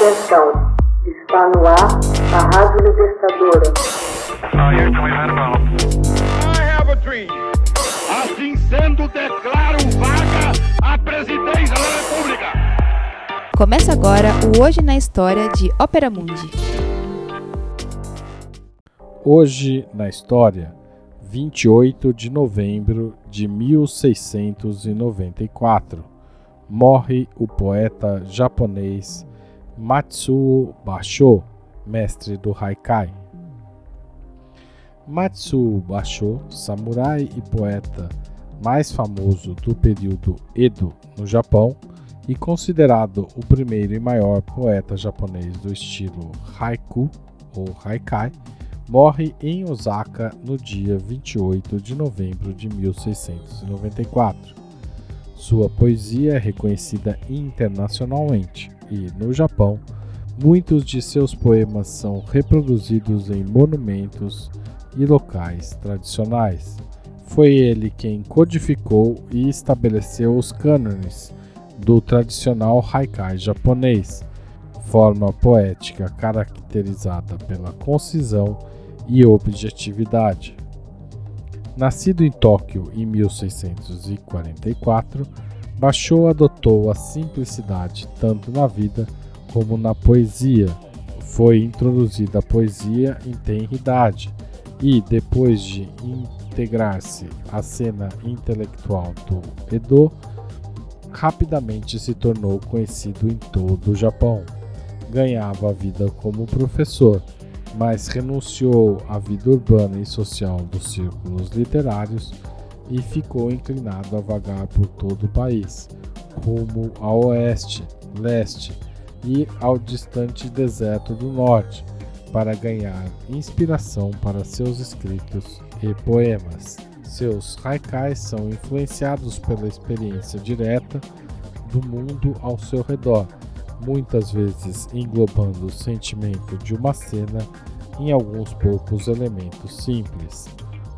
Atenção, está no ar a Rádio Libertadora. Assim sendo, declaro vaga a presidência da República. Começa agora o Hoje na História de Ópera Mundi. Hoje na História, 28 de novembro de 1694, morre o poeta japonês Matsuo Basho, mestre do Haikai. Matsuo Basho, samurai e poeta mais famoso do período Edo no Japão e considerado o primeiro e maior poeta japonês do estilo haiku ou haikai, morre em Osaka no dia 28 de novembro de 1694. Sua poesia é reconhecida internacionalmente e, no Japão, muitos de seus poemas são reproduzidos em monumentos e locais tradicionais. Foi ele quem codificou e estabeleceu os cânones do tradicional haikai japonês, forma poética caracterizada pela concisão e objetividade. Nascido em Tóquio em 1644, Basho adotou a simplicidade tanto na vida como na poesia. Foi introduzida a poesia em tenra idade e, depois de integrar-se à cena intelectual do Edo, rapidamente se tornou conhecido em todo o Japão. Ganhava a vida como professor mas renunciou à vida urbana e social dos círculos literários e ficou inclinado a vagar por todo o país, rumo ao oeste, leste e ao distante deserto do norte, para ganhar inspiração para seus escritos e poemas. Seus haikais são influenciados pela experiência direta do mundo ao seu redor muitas vezes englobando o sentimento de uma cena em alguns poucos elementos simples.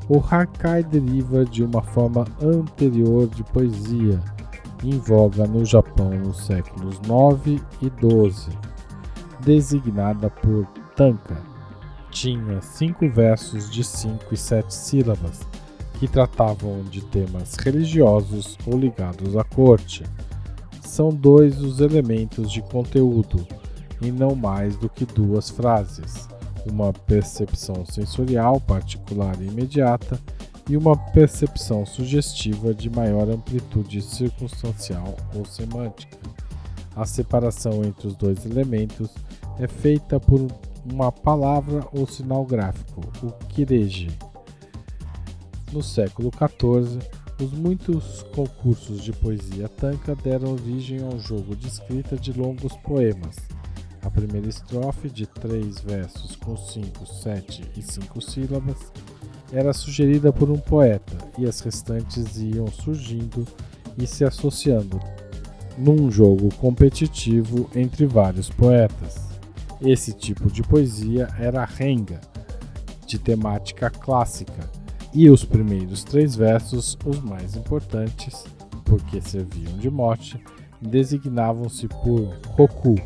O Hakai deriva de uma forma anterior de poesia, em voga no Japão nos séculos 9 e 12, designada por tanka. Tinha cinco versos de cinco e sete sílabas, que tratavam de temas religiosos ou ligados à corte são dois os elementos de conteúdo, e não mais do que duas frases: uma percepção sensorial particular e imediata e uma percepção sugestiva de maior amplitude circunstancial ou semântica. A separação entre os dois elementos é feita por uma palavra ou sinal gráfico, o kireji. No século XIV, os muitos concursos de poesia tanca deram origem a um jogo de escrita de longos poemas. A primeira estrofe, de três versos com cinco, sete e cinco sílabas, era sugerida por um poeta e as restantes iam surgindo e se associando num jogo competitivo entre vários poetas. Esse tipo de poesia era renga, de temática clássica e os primeiros três versos, os mais importantes, porque serviam de mote, designavam-se por Roku.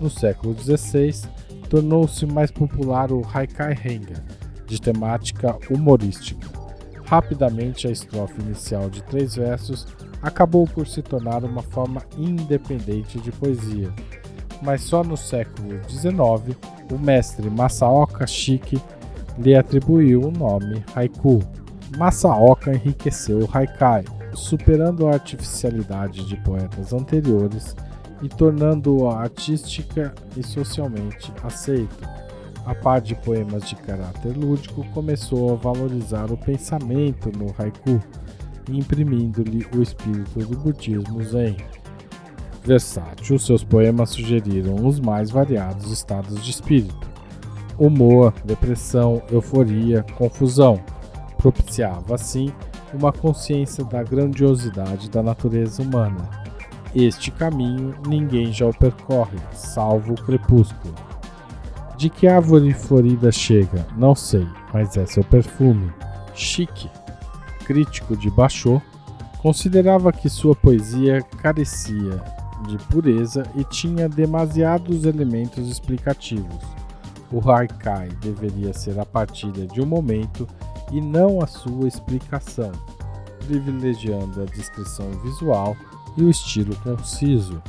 No século XVI, tornou-se mais popular o Haikai Renga, de temática humorística. Rapidamente, a estrofe inicial de três versos acabou por se tornar uma forma independente de poesia, mas só no século XIX o mestre Masaoka Shiki lhe atribuiu o nome haiku. Masaoka enriqueceu o haikai, superando a artificialidade de poetas anteriores e tornando-o artística e socialmente aceito. A par de poemas de caráter lúdico, começou a valorizar o pensamento no haiku, imprimindo-lhe o espírito do budismo zen. Versátil, seus poemas sugeriram os mais variados estados de espírito humor, depressão, euforia, confusão. Propiciava, assim, uma consciência da grandiosidade da natureza humana. Este caminho ninguém já o percorre, salvo o crepúsculo. De que árvore florida chega, não sei, mas é seu perfume. Chique, crítico de Bachot, considerava que sua poesia carecia de pureza e tinha demasiados elementos explicativos. O haikai deveria ser a partilha de um momento e não a sua explicação, privilegiando a descrição visual e o estilo conciso.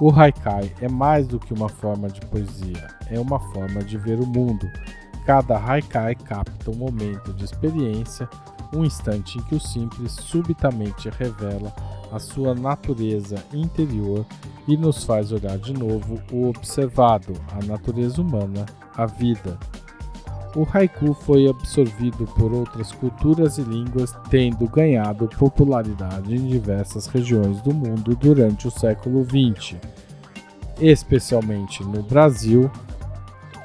O haikai é mais do que uma forma de poesia, é uma forma de ver o mundo. Cada haikai capta um momento de experiência, um instante em que o simples subitamente revela a sua natureza interior e nos faz olhar de novo o observado, a natureza humana, a vida. O haiku foi absorvido por outras culturas e línguas, tendo ganhado popularidade em diversas regiões do mundo durante o século XX, especialmente no Brasil,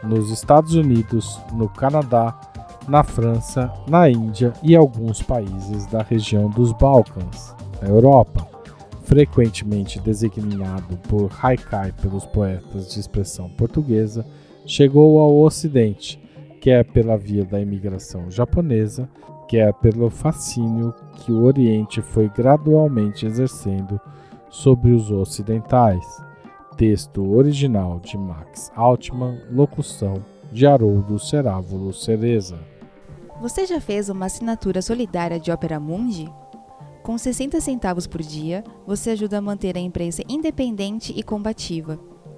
nos Estados Unidos, no Canadá, na França, na Índia e alguns países da região dos Balcãs, na Europa, frequentemente designado por haikai pelos poetas de expressão portuguesa, chegou ao Ocidente, quer pela via da imigração japonesa, quer pelo fascínio que o Oriente foi gradualmente exercendo sobre os ocidentais. Texto original de Max Altman, locução de Haroldo Cerávulo Cereza. Você já fez uma assinatura solidária de Opera Mundi? Com 60 centavos por dia, você ajuda a manter a imprensa independente e combativa.